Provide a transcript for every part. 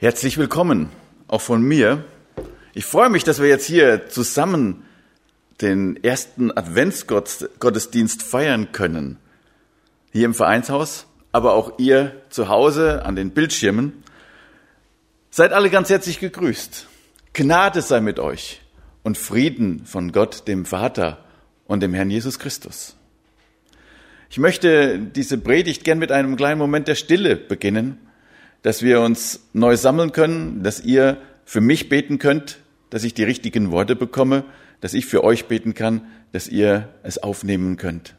Herzlich willkommen, auch von mir. Ich freue mich, dass wir jetzt hier zusammen den ersten Adventsgottesdienst feiern können. Hier im Vereinshaus, aber auch ihr zu Hause an den Bildschirmen. Seid alle ganz herzlich gegrüßt. Gnade sei mit euch und Frieden von Gott, dem Vater und dem Herrn Jesus Christus. Ich möchte diese Predigt gern mit einem kleinen Moment der Stille beginnen dass wir uns neu sammeln können, dass ihr für mich beten könnt, dass ich die richtigen Worte bekomme, dass ich für euch beten kann, dass ihr es aufnehmen könnt.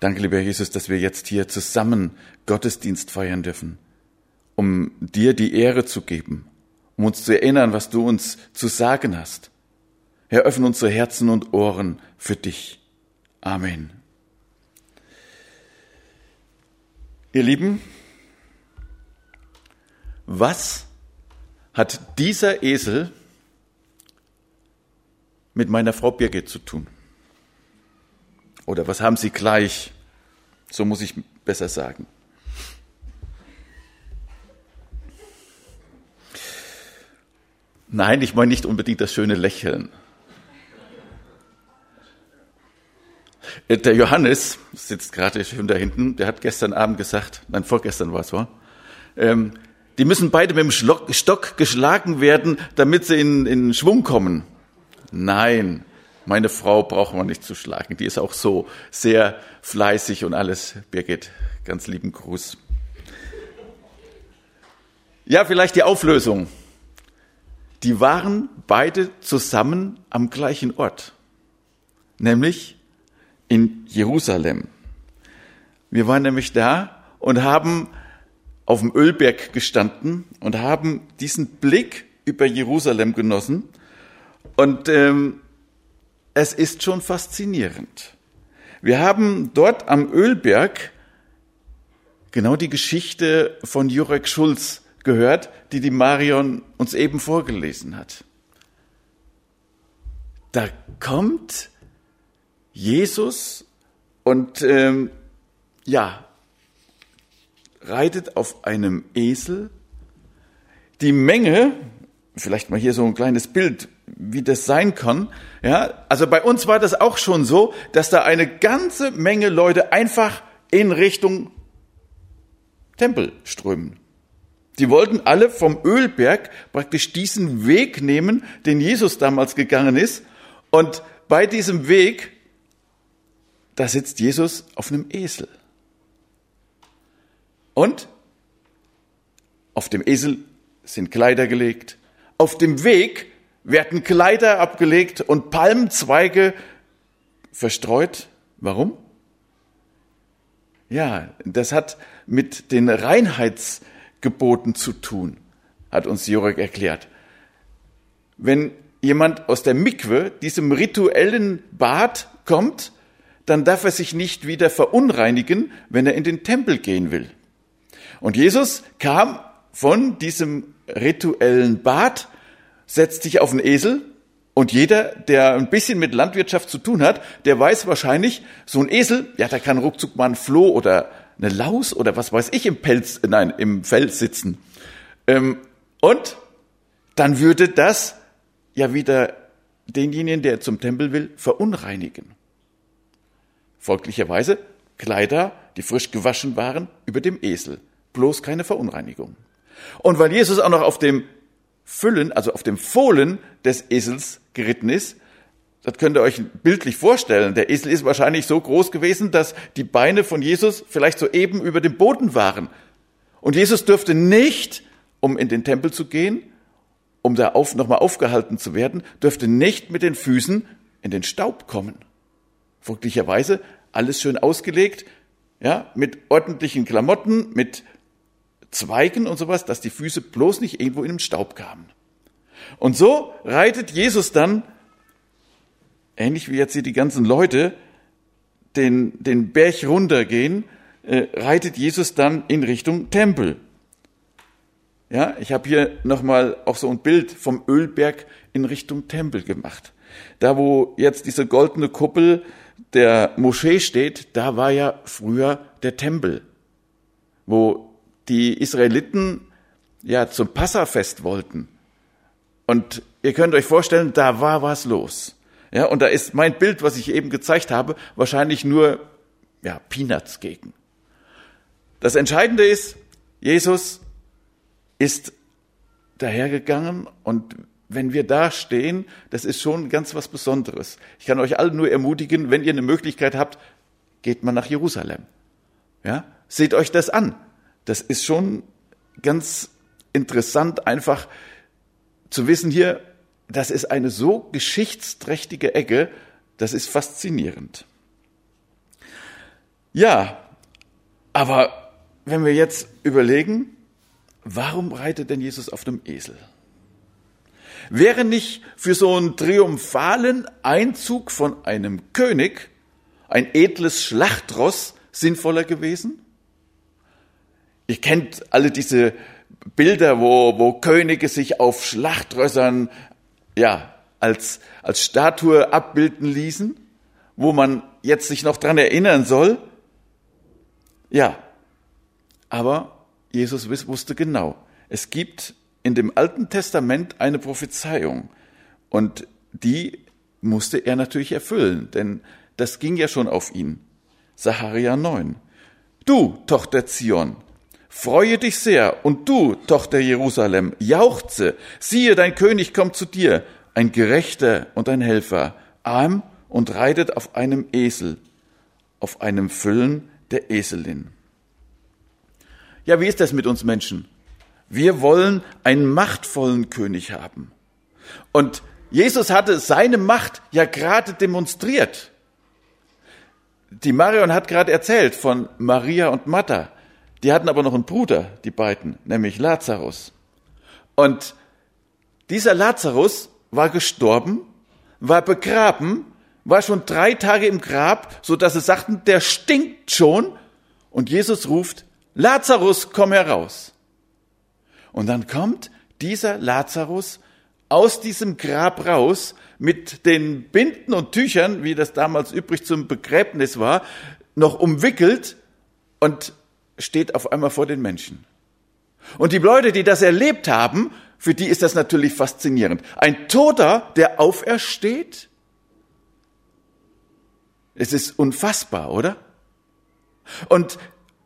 Danke, lieber Jesus, dass wir jetzt hier zusammen Gottesdienst feiern dürfen um dir die Ehre zu geben, um uns zu erinnern, was du uns zu sagen hast. Herr, öffne unsere Herzen und Ohren für dich. Amen. Ihr Lieben, was hat dieser Esel mit meiner Frau Birgit zu tun? Oder was haben sie gleich? So muss ich besser sagen. Nein, ich meine nicht unbedingt das schöne Lächeln. Äh, der Johannes sitzt gerade schön da hinten, der hat gestern Abend gesagt, nein, vorgestern war es, war, ähm, die müssen beide mit dem Stock geschlagen werden, damit sie in, in Schwung kommen. Nein, meine Frau braucht man nicht zu schlagen. Die ist auch so sehr fleißig und alles. Birgit, ganz lieben Gruß. Ja, vielleicht die Auflösung die waren beide zusammen am gleichen Ort, nämlich in Jerusalem. Wir waren nämlich da und haben auf dem Ölberg gestanden und haben diesen Blick über Jerusalem genossen. Und ähm, es ist schon faszinierend. Wir haben dort am Ölberg genau die Geschichte von Jurek Schulz gehört, die die Marion uns eben vorgelesen hat. Da kommt Jesus und ähm, ja, reitet auf einem Esel. Die Menge, vielleicht mal hier so ein kleines Bild, wie das sein kann. Ja, also bei uns war das auch schon so, dass da eine ganze Menge Leute einfach in Richtung Tempel strömen. Die wollten alle vom Ölberg praktisch diesen Weg nehmen, den Jesus damals gegangen ist. Und bei diesem Weg, da sitzt Jesus auf einem Esel. Und auf dem Esel sind Kleider gelegt. Auf dem Weg werden Kleider abgelegt und Palmzweige verstreut. Warum? Ja, das hat mit den Reinheits Geboten zu tun, hat uns Jurek erklärt. Wenn jemand aus der Mikwe, diesem rituellen Bad kommt, dann darf er sich nicht wieder verunreinigen, wenn er in den Tempel gehen will. Und Jesus kam von diesem rituellen Bad, setzt sich auf den Esel und jeder, der ein bisschen mit Landwirtschaft zu tun hat, der weiß wahrscheinlich, so ein Esel, ja, da kann ruckzuck mal ein Floh oder eine Laus oder was weiß ich im Pelz, nein, im Feld sitzen. Ähm, und dann würde das ja wieder denjenigen, der zum Tempel will, verunreinigen. Folglicherweise Kleider, die frisch gewaschen waren, über dem Esel. Bloß keine Verunreinigung. Und weil Jesus auch noch auf dem Füllen, also auf dem Fohlen des Esels geritten ist, das könnt ihr euch bildlich vorstellen. Der Esel ist wahrscheinlich so groß gewesen, dass die Beine von Jesus vielleicht so eben über dem Boden waren. Und Jesus dürfte nicht, um in den Tempel zu gehen, um da auf, nochmal aufgehalten zu werden, dürfte nicht mit den Füßen in den Staub kommen. Folglicherweise alles schön ausgelegt, ja, mit ordentlichen Klamotten, mit Zweigen und sowas, dass die Füße bloß nicht irgendwo in den Staub kamen. Und so reitet Jesus dann ähnlich wie jetzt hier die ganzen Leute den, den Berg runtergehen, äh, reitet Jesus dann in Richtung Tempel. Ja, ich habe hier nochmal auch so ein Bild vom Ölberg in Richtung Tempel gemacht. Da, wo jetzt diese goldene Kuppel der Moschee steht, da war ja früher der Tempel, wo die Israeliten ja zum Passafest wollten. Und ihr könnt euch vorstellen, da war was los. Ja, und da ist mein Bild, was ich eben gezeigt habe, wahrscheinlich nur ja, Peanuts gegen. Das Entscheidende ist, Jesus ist dahergegangen und wenn wir da stehen, das ist schon ganz was Besonderes. Ich kann euch alle nur ermutigen, wenn ihr eine Möglichkeit habt, geht mal nach Jerusalem. Ja, seht euch das an. Das ist schon ganz interessant, einfach zu wissen hier, das ist eine so geschichtsträchtige Ecke, das ist faszinierend. Ja, aber wenn wir jetzt überlegen, warum reitet denn Jesus auf dem Esel? Wäre nicht für so einen triumphalen Einzug von einem König ein edles Schlachtross sinnvoller gewesen? Ihr kennt alle diese Bilder, wo, wo Könige sich auf Schlachtrössern ja, als, als Statue abbilden ließen, wo man jetzt sich noch dran erinnern soll. Ja, aber Jesus wusste genau, es gibt in dem Alten Testament eine Prophezeiung und die musste er natürlich erfüllen, denn das ging ja schon auf ihn. Sacharia 9. Du, Tochter Zion, freue dich sehr, und du, Tochter Jerusalem, jauchze, siehe, dein König kommt zu dir, ein Gerechter und ein Helfer, arm und reitet auf einem Esel, auf einem Füllen der Eselin. Ja, wie ist das mit uns Menschen? Wir wollen einen machtvollen König haben. Und Jesus hatte seine Macht ja gerade demonstriert. Die Marion hat gerade erzählt von Maria und Martha. Die hatten aber noch einen Bruder, die beiden, nämlich Lazarus. Und dieser Lazarus war gestorben, war begraben, war schon drei Tage im Grab, so dass sie sagten, der stinkt schon. Und Jesus ruft, Lazarus, komm heraus. Und dann kommt dieser Lazarus aus diesem Grab raus mit den Binden und Tüchern, wie das damals übrig zum Begräbnis war, noch umwickelt und steht auf einmal vor den Menschen. Und die Leute, die das erlebt haben, für die ist das natürlich faszinierend. Ein Toter, der aufersteht? Es ist unfassbar, oder? Und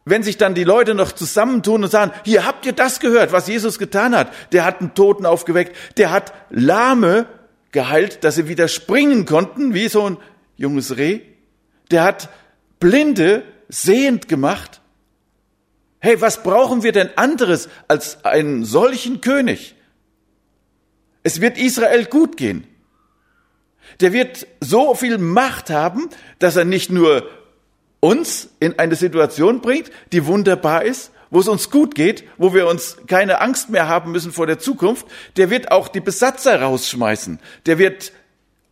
wenn sich dann die Leute noch zusammentun und sagen, hier habt ihr das gehört, was Jesus getan hat. Der hat einen Toten aufgeweckt, der hat Lahme geheilt, dass sie wieder springen konnten, wie so ein junges Reh. Der hat Blinde sehend gemacht. Hey, was brauchen wir denn anderes als einen solchen König? Es wird Israel gut gehen. Der wird so viel Macht haben, dass er nicht nur uns in eine Situation bringt, die wunderbar ist, wo es uns gut geht, wo wir uns keine Angst mehr haben müssen vor der Zukunft, der wird auch die Besatzer rausschmeißen. Der wird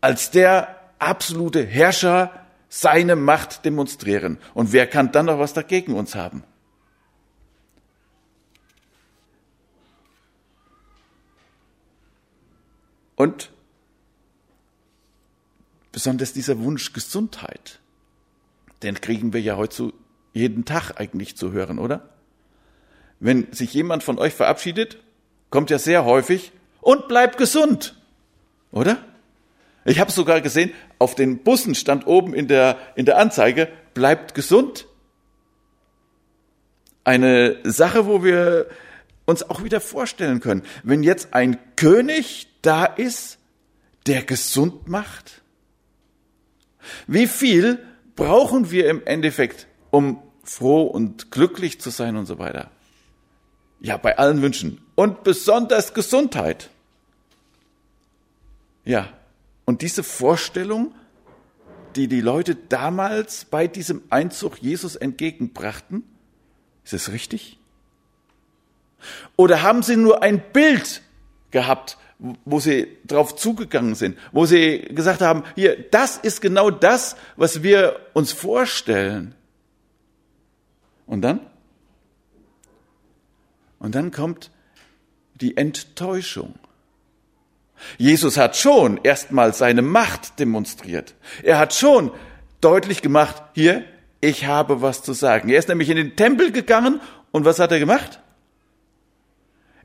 als der absolute Herrscher seine Macht demonstrieren. Und wer kann dann noch was dagegen uns haben? Und besonders dieser Wunsch Gesundheit, den kriegen wir ja heute jeden Tag eigentlich zu hören, oder? Wenn sich jemand von euch verabschiedet, kommt ja sehr häufig und bleibt gesund, oder? Ich habe sogar gesehen, auf den Bussen stand oben in der, in der Anzeige, bleibt gesund. Eine Sache, wo wir uns auch wieder vorstellen können, wenn jetzt ein König da ist, der gesund macht? Wie viel brauchen wir im Endeffekt, um froh und glücklich zu sein und so weiter? Ja, bei allen Wünschen. Und besonders Gesundheit. Ja, und diese Vorstellung, die die Leute damals bei diesem Einzug Jesus entgegenbrachten, ist es richtig? Oder haben sie nur ein Bild gehabt wo sie drauf zugegangen sind, wo sie gesagt haben, hier, das ist genau das, was wir uns vorstellen. Und dann? Und dann kommt die Enttäuschung. Jesus hat schon erstmal seine Macht demonstriert. Er hat schon deutlich gemacht, hier, ich habe was zu sagen. Er ist nämlich in den Tempel gegangen und was hat er gemacht?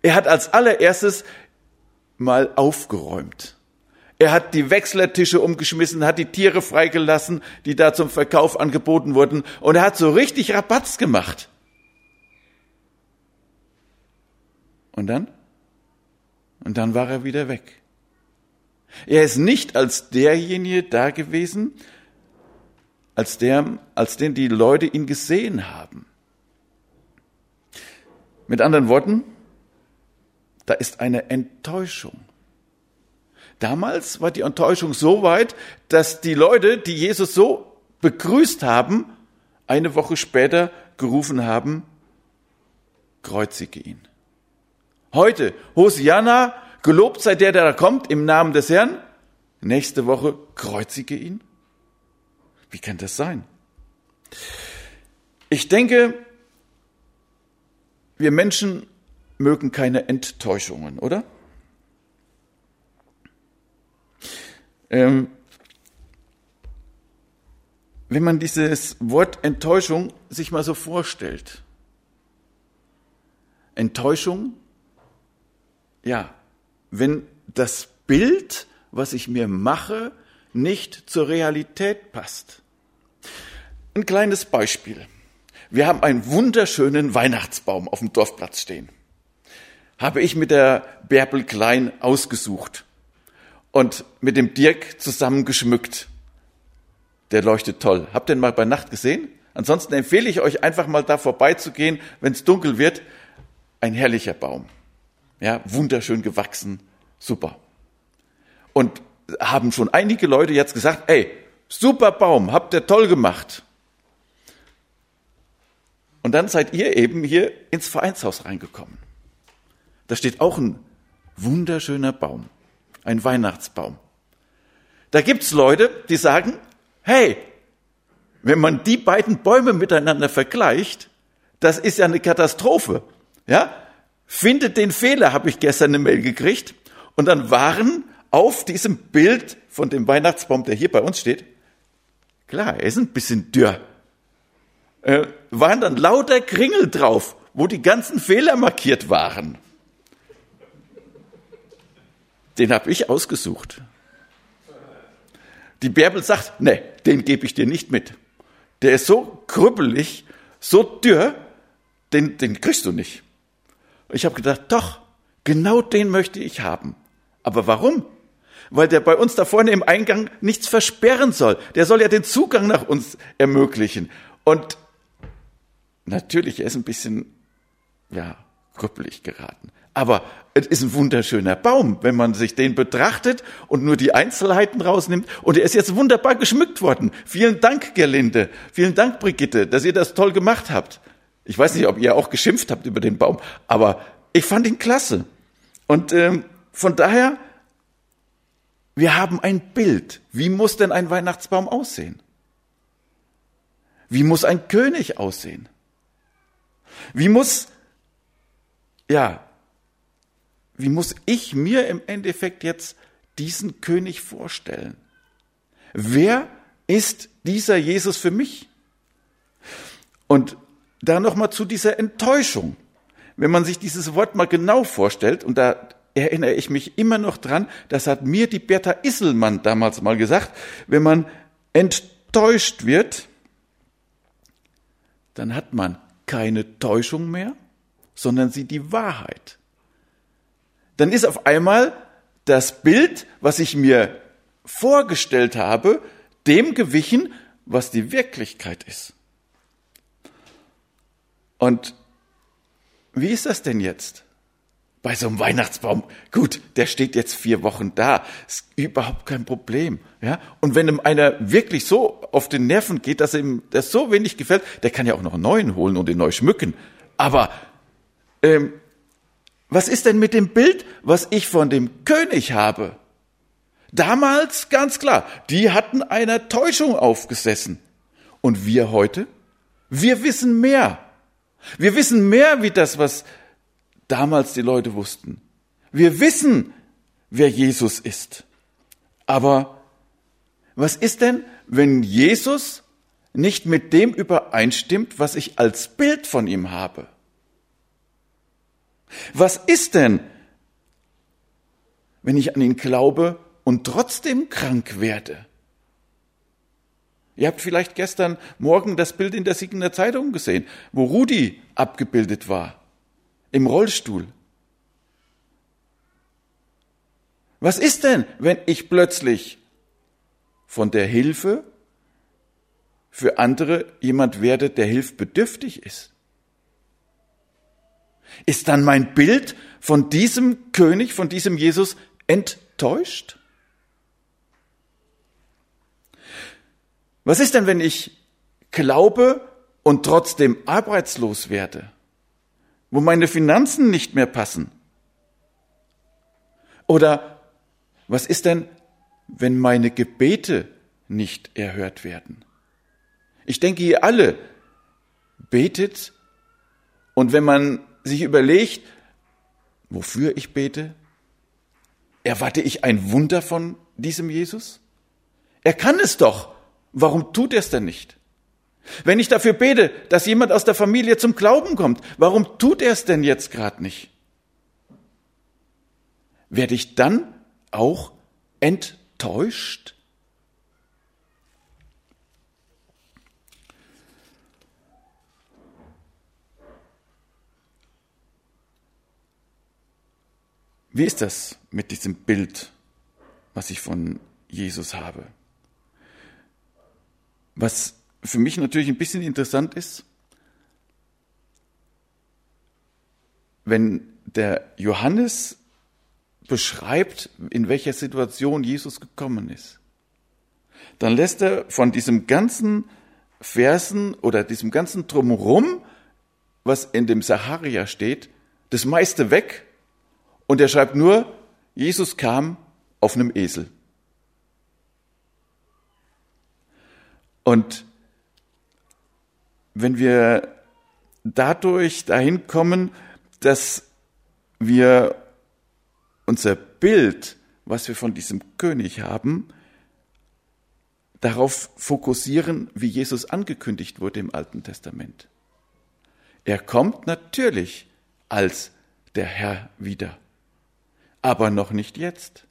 Er hat als allererstes mal aufgeräumt. Er hat die Wechslertische umgeschmissen, hat die Tiere freigelassen, die da zum Verkauf angeboten wurden, und er hat so richtig Rabatz gemacht. Und dann? Und dann war er wieder weg. Er ist nicht als derjenige da gewesen, als der, als den die Leute ihn gesehen haben. Mit anderen Worten, da ist eine Enttäuschung. Damals war die Enttäuschung so weit, dass die Leute, die Jesus so begrüßt haben, eine Woche später gerufen haben, kreuzige ihn. Heute, Hosianna, gelobt sei der, der da kommt, im Namen des Herrn. Nächste Woche, kreuzige ihn. Wie kann das sein? Ich denke, wir Menschen mögen keine Enttäuschungen, oder? Ähm, wenn man dieses Wort Enttäuschung sich mal so vorstellt. Enttäuschung, ja, wenn das Bild, was ich mir mache, nicht zur Realität passt. Ein kleines Beispiel. Wir haben einen wunderschönen Weihnachtsbaum auf dem Dorfplatz stehen. Habe ich mit der Bärbel Klein ausgesucht und mit dem Dirk zusammen geschmückt. Der leuchtet toll. Habt ihr den mal bei Nacht gesehen? Ansonsten empfehle ich euch einfach mal da vorbeizugehen, wenn es dunkel wird. Ein herrlicher Baum. Ja, wunderschön gewachsen. Super. Und haben schon einige Leute jetzt gesagt, ey, super Baum, habt ihr toll gemacht. Und dann seid ihr eben hier ins Vereinshaus reingekommen. Da steht auch ein wunderschöner Baum, ein Weihnachtsbaum. Da gibt's Leute, die sagen, hey, wenn man die beiden Bäume miteinander vergleicht, das ist ja eine Katastrophe. Ja? Findet den Fehler, habe ich gestern eine Mail gekriegt. Und dann waren auf diesem Bild von dem Weihnachtsbaum, der hier bei uns steht, klar, er ist ein bisschen dürr, äh, waren dann lauter Kringel drauf, wo die ganzen Fehler markiert waren. Den habe ich ausgesucht. Die Bärbel sagt, nee, den gebe ich dir nicht mit. Der ist so krüppelig, so dürr, den, den kriegst du nicht. Ich habe gedacht, doch, genau den möchte ich haben. Aber warum? Weil der bei uns da vorne im Eingang nichts versperren soll. Der soll ja den Zugang nach uns ermöglichen. Und natürlich, er ist ein bisschen, ja, krüppelig geraten. Aber es ist ein wunderschöner Baum, wenn man sich den betrachtet und nur die Einzelheiten rausnimmt. Und er ist jetzt wunderbar geschmückt worden. Vielen Dank, Gerlinde. Vielen Dank, Brigitte, dass ihr das toll gemacht habt. Ich weiß nicht, ob ihr auch geschimpft habt über den Baum, aber ich fand ihn klasse. Und ähm, von daher, wir haben ein Bild. Wie muss denn ein Weihnachtsbaum aussehen? Wie muss ein König aussehen? Wie muss, ja, wie muss ich mir im Endeffekt jetzt diesen König vorstellen? Wer ist dieser Jesus für mich? Und da nochmal zu dieser Enttäuschung. Wenn man sich dieses Wort mal genau vorstellt, und da erinnere ich mich immer noch dran, das hat mir die Bertha Isselmann damals mal gesagt, wenn man enttäuscht wird, dann hat man keine Täuschung mehr, sondern sie die Wahrheit. Dann ist auf einmal das Bild, was ich mir vorgestellt habe, dem gewichen, was die Wirklichkeit ist. Und wie ist das denn jetzt? Bei so einem Weihnachtsbaum, gut, der steht jetzt vier Wochen da, ist überhaupt kein Problem. Ja? Und wenn ihm einer wirklich so auf den Nerven geht, dass ihm das so wenig gefällt, der kann ja auch noch einen neuen holen und den neu schmücken. Aber ähm, was ist denn mit dem Bild, was ich von dem König habe? Damals ganz klar, die hatten einer Täuschung aufgesessen. Und wir heute? Wir wissen mehr. Wir wissen mehr wie das, was damals die Leute wussten. Wir wissen, wer Jesus ist. Aber was ist denn, wenn Jesus nicht mit dem übereinstimmt, was ich als Bild von ihm habe? Was ist denn, wenn ich an ihn glaube und trotzdem krank werde? Ihr habt vielleicht gestern Morgen das Bild in der Siegener Zeitung gesehen, wo Rudi abgebildet war, im Rollstuhl. Was ist denn, wenn ich plötzlich von der Hilfe für andere jemand werde, der hilfbedürftig ist? Ist dann mein Bild von diesem König, von diesem Jesus enttäuscht? Was ist denn, wenn ich glaube und trotzdem arbeitslos werde? Wo meine Finanzen nicht mehr passen? Oder was ist denn, wenn meine Gebete nicht erhört werden? Ich denke, ihr alle betet und wenn man sich überlegt, wofür ich bete, erwarte ich ein Wunder von diesem Jesus? Er kann es doch. Warum tut er es denn nicht? Wenn ich dafür bete, dass jemand aus der Familie zum Glauben kommt, warum tut er es denn jetzt gerade nicht? Werde ich dann auch enttäuscht? Wie ist das mit diesem Bild, was ich von Jesus habe? Was für mich natürlich ein bisschen interessant ist, wenn der Johannes beschreibt, in welcher Situation Jesus gekommen ist, dann lässt er von diesem ganzen Versen oder diesem ganzen Drumherum, was in dem Saharia steht, das meiste weg und er schreibt nur, Jesus kam auf einem Esel. Und wenn wir dadurch dahin kommen, dass wir unser Bild, was wir von diesem König haben, darauf fokussieren, wie Jesus angekündigt wurde im Alten Testament. Er kommt natürlich als der Herr wieder, aber noch nicht jetzt,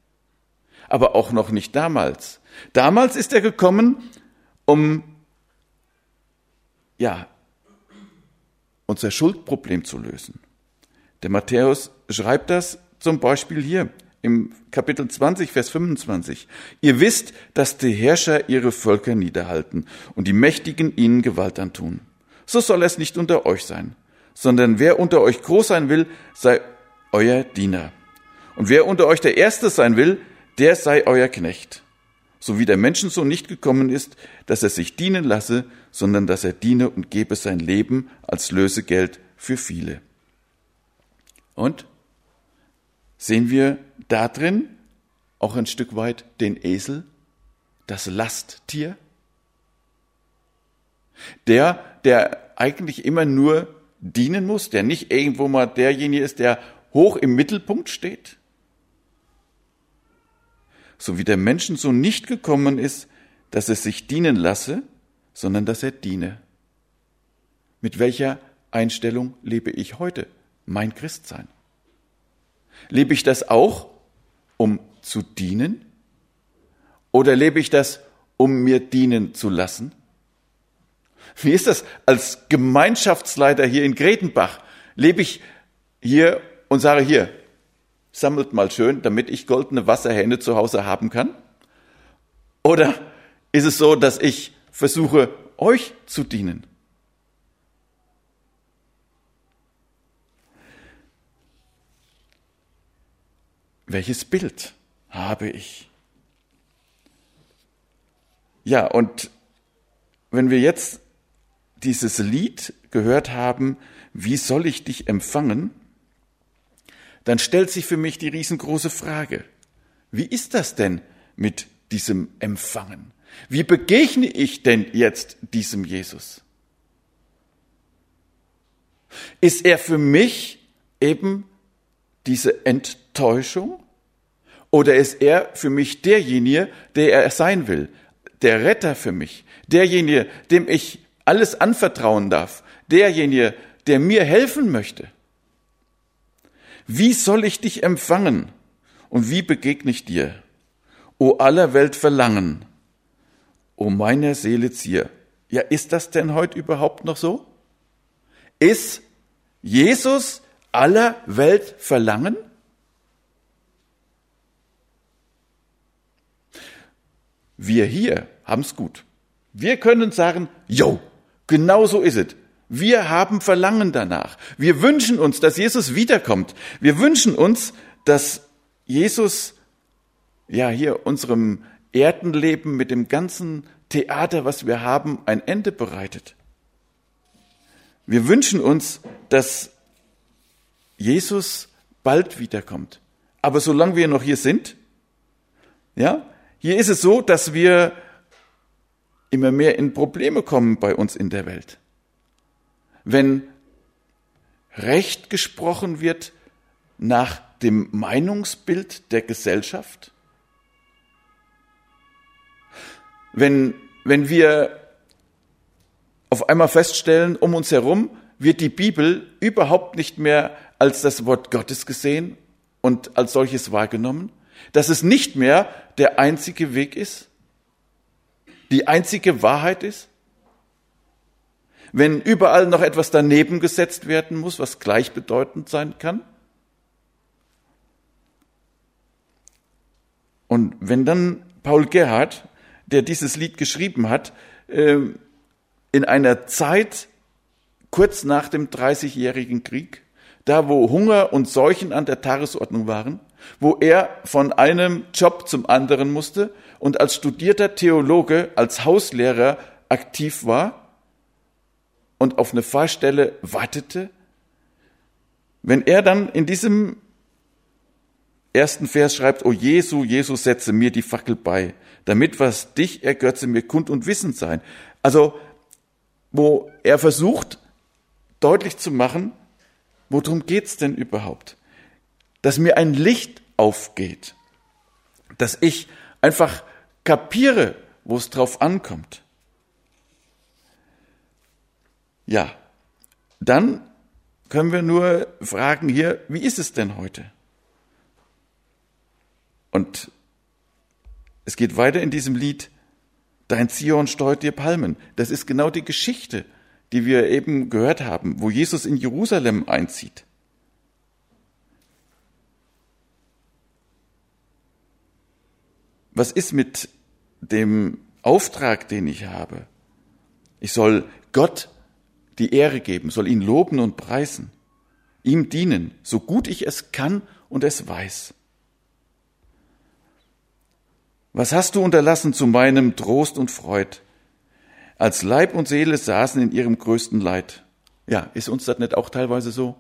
aber auch noch nicht damals. Damals ist er gekommen, um ja, unser Schuldproblem zu lösen. Der Matthäus schreibt das zum Beispiel hier im Kapitel 20, Vers 25. Ihr wisst, dass die Herrscher ihre Völker niederhalten und die Mächtigen ihnen Gewalt antun. So soll es nicht unter euch sein, sondern wer unter euch groß sein will, sei euer Diener. Und wer unter euch der Erste sein will, der sei euer Knecht so wie der Menschensohn nicht gekommen ist, dass er sich dienen lasse, sondern dass er diene und gebe sein Leben als Lösegeld für viele. Und sehen wir da drin auch ein Stück weit den Esel, das Lasttier? Der, der eigentlich immer nur dienen muss, der nicht irgendwo mal derjenige ist, der hoch im Mittelpunkt steht? So wie der Menschensohn nicht gekommen ist, dass er sich dienen lasse, sondern dass er diene. Mit welcher Einstellung lebe ich heute mein Christsein? Lebe ich das auch, um zu dienen? Oder lebe ich das, um mir dienen zu lassen? Wie ist das als Gemeinschaftsleiter hier in Gretenbach? Lebe ich hier und sage hier, sammelt mal schön, damit ich goldene Wasserhähne zu Hause haben kann? Oder ist es so, dass ich versuche, euch zu dienen? Welches Bild habe ich? Ja, und wenn wir jetzt dieses Lied gehört haben, wie soll ich dich empfangen, dann stellt sich für mich die riesengroße Frage, wie ist das denn mit diesem Empfangen? Wie begegne ich denn jetzt diesem Jesus? Ist er für mich eben diese Enttäuschung? Oder ist er für mich derjenige, der er sein will? Der Retter für mich? Derjenige, dem ich alles anvertrauen darf? Derjenige, der mir helfen möchte? Wie soll ich dich empfangen? Und wie begegne ich dir? O aller Welt Verlangen, o meiner Seele Zier. Ja, ist das denn heute überhaupt noch so? Ist Jesus aller Welt Verlangen? Wir hier haben es gut. Wir können sagen, jo, genau so ist es. Wir haben Verlangen danach. Wir wünschen uns, dass Jesus wiederkommt. Wir wünschen uns, dass Jesus ja hier unserem Erdenleben mit dem ganzen Theater, was wir haben, ein Ende bereitet. Wir wünschen uns, dass Jesus bald wiederkommt. Aber solange wir noch hier sind, ja, hier ist es so, dass wir immer mehr in Probleme kommen bei uns in der Welt. Wenn Recht gesprochen wird nach dem Meinungsbild der Gesellschaft, wenn, wenn wir auf einmal feststellen, um uns herum wird die Bibel überhaupt nicht mehr als das Wort Gottes gesehen und als solches wahrgenommen, dass es nicht mehr der einzige Weg ist, die einzige Wahrheit ist, wenn überall noch etwas daneben gesetzt werden muss, was gleichbedeutend sein kann. Und wenn dann Paul Gerhard, der dieses Lied geschrieben hat, ähm, in einer Zeit kurz nach dem Dreißigjährigen Krieg, da wo Hunger und Seuchen an der Tagesordnung waren, wo er von einem Job zum anderen musste und als studierter Theologe, als Hauslehrer aktiv war und auf eine Fahrstelle wartete, wenn er dann in diesem ersten Vers schreibt, O Jesu, Jesus, setze mir die Fackel bei, damit was dich ergötze mir kund und wissend sein. Also, wo er versucht, deutlich zu machen, worum geht's denn überhaupt? Dass mir ein Licht aufgeht, dass ich einfach kapiere, wo es drauf ankommt. Ja, dann können wir nur fragen hier, wie ist es denn heute? Und es geht weiter in diesem Lied, Dein Zion steuert dir Palmen. Das ist genau die Geschichte, die wir eben gehört haben, wo Jesus in Jerusalem einzieht. Was ist mit dem Auftrag, den ich habe? Ich soll Gott die Ehre geben, soll ihn loben und preisen, ihm dienen, so gut ich es kann und es weiß. Was hast du unterlassen zu meinem Trost und Freud? Als Leib und Seele saßen in ihrem größten Leid. Ja, ist uns das nicht auch teilweise so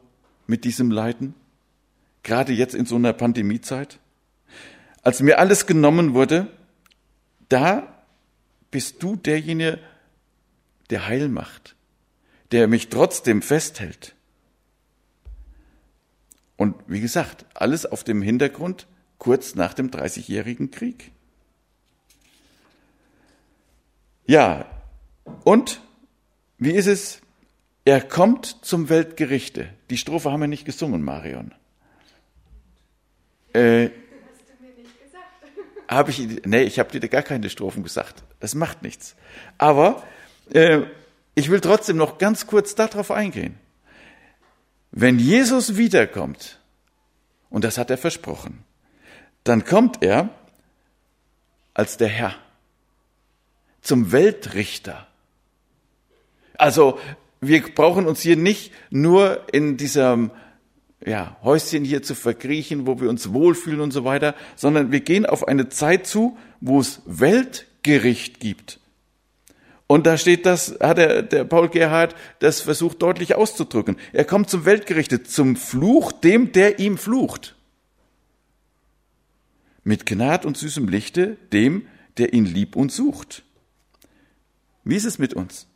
mit diesem Leiden? Gerade jetzt in so einer Pandemiezeit? Als mir alles genommen wurde, da bist du derjenige, der Heil macht, der mich trotzdem festhält. Und wie gesagt, alles auf dem Hintergrund kurz nach dem Dreißigjährigen Krieg. Ja, und wie ist es? Er kommt zum Weltgerichte. Die Strophe haben wir nicht gesungen, Marion. Äh, habe ich, nee, ich habe dir gar keine Strophen gesagt. Das macht nichts. Aber äh, ich will trotzdem noch ganz kurz darauf eingehen. Wenn Jesus wiederkommt, und das hat er versprochen, dann kommt er als der Herr zum Weltrichter. Also wir brauchen uns hier nicht nur in diesem ja, Häuschen hier zu verkriechen, wo wir uns wohlfühlen und so weiter, sondern wir gehen auf eine Zeit zu, wo es Weltgericht gibt. Und da steht das, hat der, der Paul Gerhard das versucht deutlich auszudrücken. Er kommt zum Weltgerichte, zum Fluch dem, der ihm flucht. Mit Gnad und süßem Lichte dem, der ihn lieb und sucht. Wie ist es mit uns?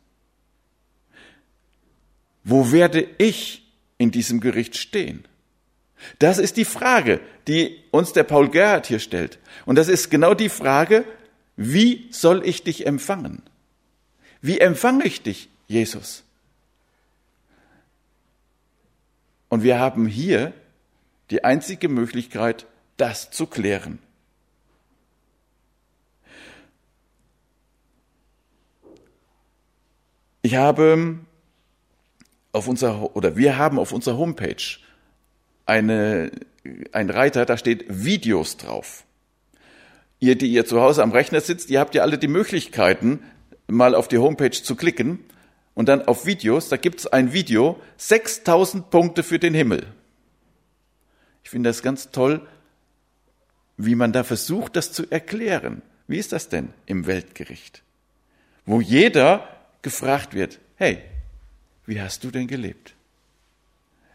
Wo werde ich in diesem Gericht stehen? Das ist die Frage, die uns der Paul Gerhard hier stellt. Und das ist genau die Frage, wie soll ich dich empfangen? Wie empfange ich dich, Jesus? Und wir haben hier die einzige Möglichkeit, das zu klären. Ich habe auf unserer, oder wir haben auf unserer Homepage eine, ein Reiter, da steht Videos drauf. Ihr, die ihr zu Hause am Rechner sitzt, ihr habt ja alle die Möglichkeiten, mal auf die Homepage zu klicken und dann auf Videos, da gibt's ein Video, 6000 Punkte für den Himmel. Ich finde das ganz toll, wie man da versucht, das zu erklären. Wie ist das denn im Weltgericht? Wo jeder gefragt wird, hey, wie hast du denn gelebt?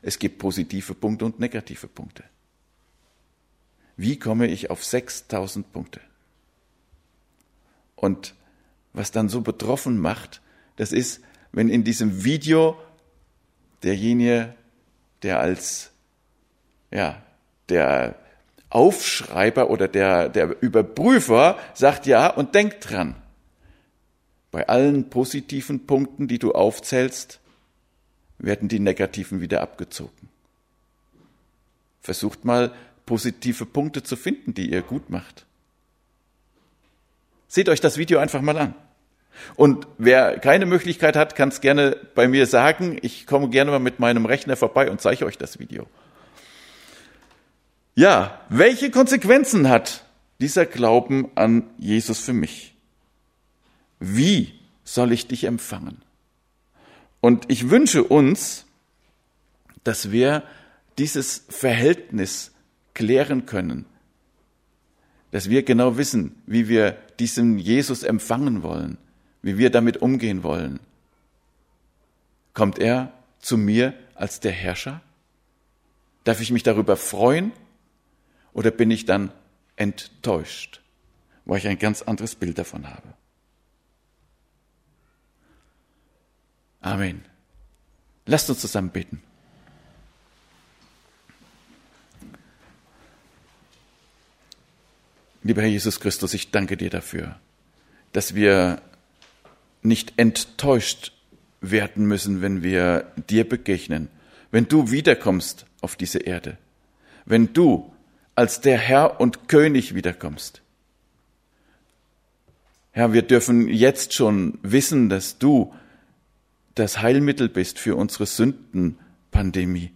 Es gibt positive Punkte und negative Punkte. Wie komme ich auf 6000 Punkte? Und was dann so betroffen macht, das ist, wenn in diesem Video derjenige, der als, ja, der Aufschreiber oder der, der Überprüfer sagt ja und denkt dran. Bei allen positiven Punkten, die du aufzählst, werden die negativen wieder abgezogen. Versucht mal positive Punkte zu finden, die ihr gut macht. Seht euch das Video einfach mal an. Und wer keine Möglichkeit hat, kann es gerne bei mir sagen. Ich komme gerne mal mit meinem Rechner vorbei und zeige euch das Video. Ja, welche Konsequenzen hat dieser Glauben an Jesus für mich? Wie soll ich dich empfangen? Und ich wünsche uns, dass wir dieses Verhältnis klären können, dass wir genau wissen, wie wir diesen Jesus empfangen wollen, wie wir damit umgehen wollen. Kommt er zu mir als der Herrscher? Darf ich mich darüber freuen oder bin ich dann enttäuscht, weil ich ein ganz anderes Bild davon habe? Amen. Lasst uns zusammen beten. Lieber Herr Jesus Christus, ich danke dir dafür, dass wir nicht enttäuscht werden müssen, wenn wir dir begegnen, wenn du wiederkommst auf diese Erde, wenn du als der Herr und König wiederkommst. Herr, wir dürfen jetzt schon wissen, dass du das Heilmittel bist für unsere Sündenpandemie,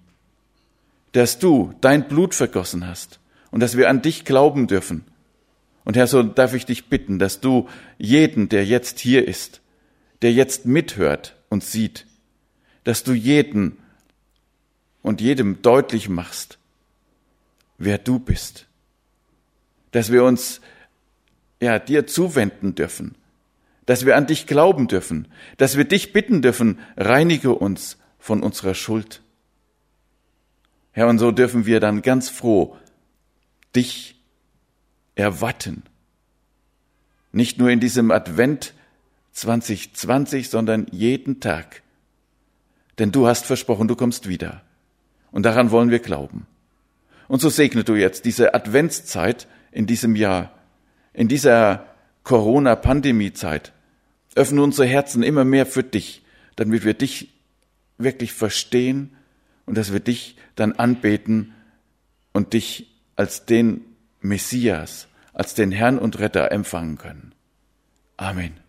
dass du dein Blut vergossen hast und dass wir an dich glauben dürfen. Und Herr, so darf ich dich bitten, dass du jeden, der jetzt hier ist, der jetzt mithört und sieht, dass du jeden und jedem deutlich machst, wer du bist. Dass wir uns ja dir zuwenden dürfen, dass wir an dich glauben dürfen, dass wir dich bitten dürfen, reinige uns von unserer Schuld. Herr, und so dürfen wir dann ganz froh dich erwarten. Nicht nur in diesem Advent 2020, sondern jeden Tag. Denn du hast versprochen, du kommst wieder. Und daran wollen wir glauben. Und so segne du jetzt diese Adventszeit in diesem Jahr, in dieser Corona-Pandemie-Zeit. Öffne unsere Herzen immer mehr für dich, damit wir dich wirklich verstehen und dass wir dich dann anbeten und dich als den Messias, als den Herrn und Retter empfangen können. Amen.